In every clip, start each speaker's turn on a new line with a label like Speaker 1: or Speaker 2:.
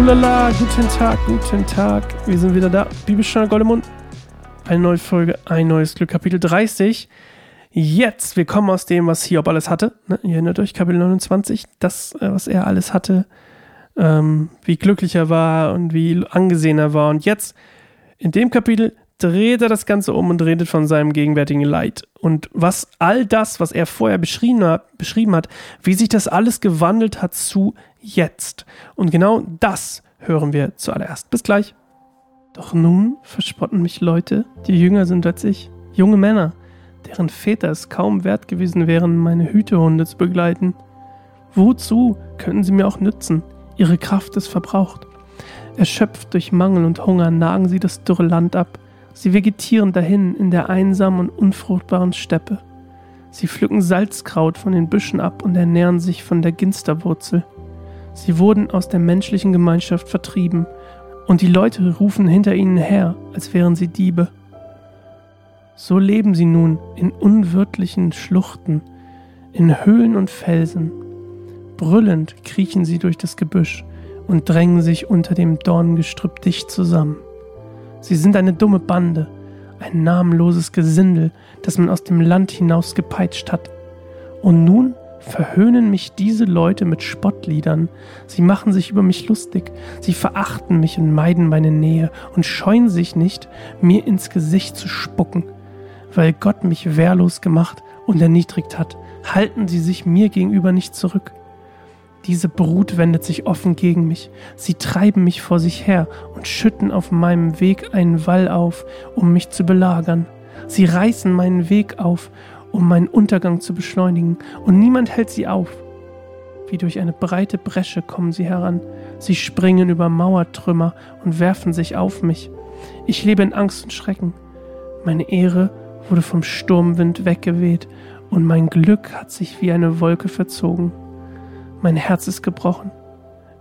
Speaker 1: Ulala, guten Tag, guten Tag. Wir sind wieder da. Bibelstunde Goldemund. Eine neue Folge, ein neues Glück, Kapitel 30. Jetzt, wir kommen aus dem, was Hiob alles hatte. Ne? Ihr erinnert euch, Kapitel 29, das, äh, was er alles hatte, ähm, wie glücklich er war und wie angesehen er war. Und jetzt, in dem Kapitel, dreht er das Ganze um und redet von seinem gegenwärtigen Leid. Und was all das, was er vorher beschrieben hat, beschrieben hat, wie sich das alles gewandelt hat zu jetzt. Und genau das hören wir zuallererst. Bis gleich. Doch nun verspotten mich Leute, die jünger sind als ich, junge Männer, deren Väter es kaum wert gewesen wären, meine Hütehunde zu begleiten. Wozu könnten sie mir auch nützen? Ihre Kraft ist verbraucht. Erschöpft durch Mangel und Hunger nagen sie das dürre Land ab. Sie vegetieren dahin in der einsamen und unfruchtbaren Steppe. Sie pflücken Salzkraut von den Büschen ab und ernähren sich von der Ginsterwurzel. Sie wurden aus der menschlichen Gemeinschaft vertrieben, und die Leute rufen hinter ihnen her, als wären sie Diebe. So leben sie nun in unwirtlichen Schluchten, in Höhlen und Felsen. Brüllend kriechen sie durch das Gebüsch und drängen sich unter dem Dornengestrüpp dicht zusammen. Sie sind eine dumme Bande, ein namenloses Gesindel, das man aus dem Land hinaus gepeitscht hat. Und nun verhöhnen mich diese Leute mit Spottliedern. Sie machen sich über mich lustig. Sie verachten mich und meiden meine Nähe und scheuen sich nicht, mir ins Gesicht zu spucken. Weil Gott mich wehrlos gemacht und erniedrigt hat, halten sie sich mir gegenüber nicht zurück. Diese Brut wendet sich offen gegen mich. Sie treiben mich vor sich her und schütten auf meinem Weg einen Wall auf, um mich zu belagern. Sie reißen meinen Weg auf um meinen Untergang zu beschleunigen, und niemand hält sie auf. Wie durch eine breite Bresche kommen sie heran, sie springen über Mauertrümmer und werfen sich auf mich. Ich lebe in Angst und Schrecken. Meine Ehre wurde vom Sturmwind weggeweht, und mein Glück hat sich wie eine Wolke verzogen. Mein Herz ist gebrochen.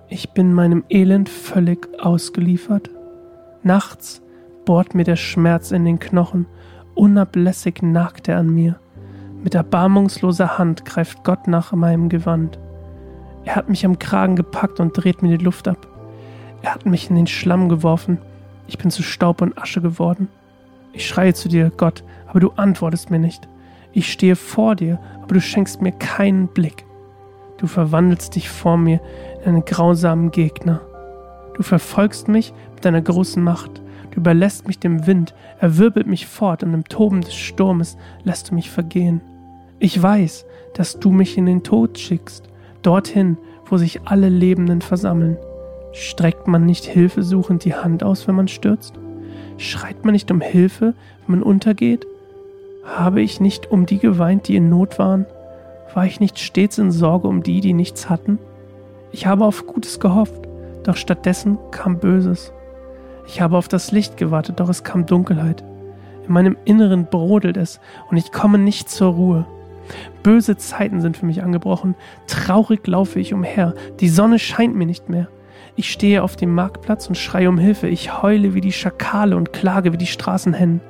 Speaker 1: Ich bin meinem Elend völlig ausgeliefert. Nachts bohrt mir der Schmerz in den Knochen, unablässig nagt er an mir. Mit erbarmungsloser Hand greift Gott nach meinem Gewand. Er hat mich am Kragen gepackt und dreht mir die Luft ab. Er hat mich in den Schlamm geworfen. Ich bin zu Staub und Asche geworden. Ich schreie zu dir, Gott, aber du antwortest mir nicht. Ich stehe vor dir, aber du schenkst mir keinen Blick. Du verwandelst dich vor mir in einen grausamen Gegner. Du verfolgst mich mit deiner großen Macht. Du überlässt mich dem Wind, er wirbelt mich fort und im Toben des Sturmes lässt du mich vergehen. Ich weiß, dass du mich in den Tod schickst, dorthin, wo sich alle Lebenden versammeln. Streckt man nicht hilfesuchend die Hand aus, wenn man stürzt? Schreit man nicht um Hilfe, wenn man untergeht? Habe ich nicht um die geweint, die in Not waren? War ich nicht stets in Sorge um die, die nichts hatten? Ich habe auf Gutes gehofft, doch stattdessen kam Böses. Ich habe auf das Licht gewartet, doch es kam Dunkelheit. In meinem Inneren brodelt es und ich komme nicht zur Ruhe. Böse Zeiten sind für mich angebrochen. Traurig laufe ich umher. Die Sonne scheint mir nicht mehr. Ich stehe auf dem Marktplatz und schreie um Hilfe. Ich heule wie die Schakale und klage wie die Straßenhennen.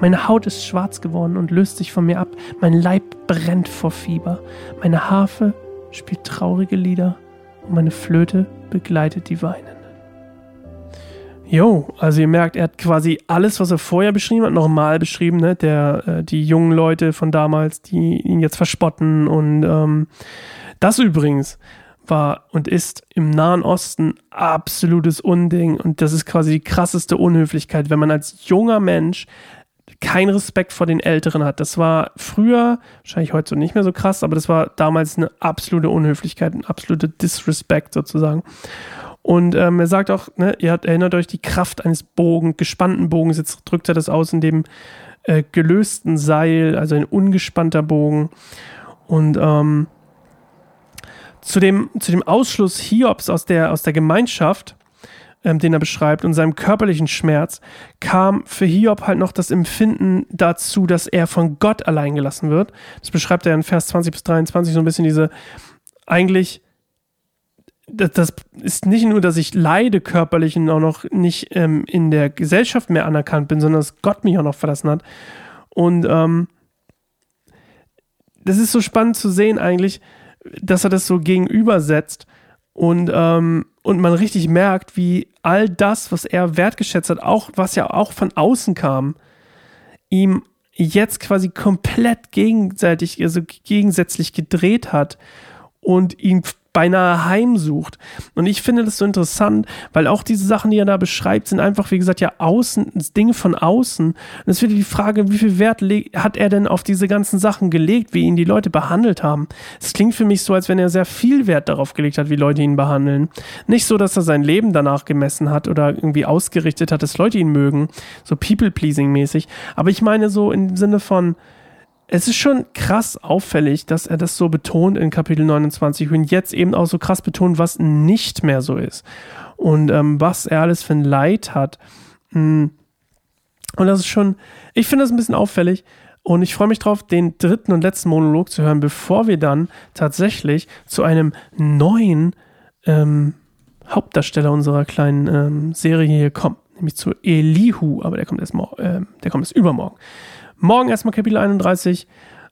Speaker 1: Meine Haut ist schwarz geworden und löst sich von mir ab. Mein Leib brennt vor Fieber. Meine Harfe spielt traurige Lieder und meine Flöte begleitet die Weinen. Jo, also ihr merkt, er hat quasi alles, was er vorher beschrieben hat, nochmal beschrieben, ne? Der, äh, die jungen Leute von damals, die ihn jetzt verspotten und ähm, das übrigens war und ist im Nahen Osten absolutes Unding und das ist quasi die krasseste Unhöflichkeit, wenn man als junger Mensch keinen Respekt vor den Älteren hat. Das war früher, wahrscheinlich heute so nicht mehr so krass, aber das war damals eine absolute Unhöflichkeit, ein absoluter Disrespect sozusagen. Und ähm, er sagt auch, ne, ihr habt, erinnert euch die Kraft eines Bogen, gespannten Bogens. Jetzt drückt er das aus in dem äh, gelösten Seil, also ein ungespannter Bogen. Und ähm, zu, dem, zu dem Ausschluss Hiobs aus der, aus der Gemeinschaft, ähm, den er beschreibt, und seinem körperlichen Schmerz, kam für Hiob halt noch das Empfinden dazu, dass er von Gott allein gelassen wird. Das beschreibt er in Vers 20 bis 23 so ein bisschen diese eigentlich das, das, ist nicht nur, dass ich leide körperlich und auch noch nicht ähm, in der Gesellschaft mehr anerkannt bin, sondern dass Gott mich auch noch verlassen hat. Und ähm, das ist so spannend zu sehen eigentlich, dass er das so gegenübersetzt und, ähm, und man richtig merkt, wie all das, was er wertgeschätzt hat, auch was ja auch von außen kam, ihm jetzt quasi komplett gegenseitig, also gegensätzlich gedreht hat und ihn beinahe heimsucht. Und ich finde das so interessant, weil auch diese Sachen, die er da beschreibt, sind einfach, wie gesagt, ja außen, Dinge von außen. Und es wird die Frage, wie viel Wert hat er denn auf diese ganzen Sachen gelegt, wie ihn die Leute behandelt haben. Es klingt für mich so, als wenn er sehr viel Wert darauf gelegt hat, wie Leute ihn behandeln. Nicht so, dass er sein Leben danach gemessen hat oder irgendwie ausgerichtet hat, dass Leute ihn mögen, so people-pleasing mäßig. Aber ich meine so im Sinne von, es ist schon krass auffällig, dass er das so betont in Kapitel 29 und jetzt eben auch so krass betont, was nicht mehr so ist und ähm, was er alles für ein Leid hat. Mm. Und das ist schon, ich finde das ein bisschen auffällig und ich freue mich drauf, den dritten und letzten Monolog zu hören, bevor wir dann tatsächlich zu einem neuen ähm, Hauptdarsteller unserer kleinen ähm, Serie hier kommen, nämlich zu Elihu, aber der kommt erst, äh, der kommt erst übermorgen. Morgen erstmal Kapitel 31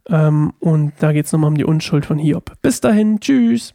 Speaker 1: ähm, und da geht es nochmal um die Unschuld von Hiob. Bis dahin, tschüss.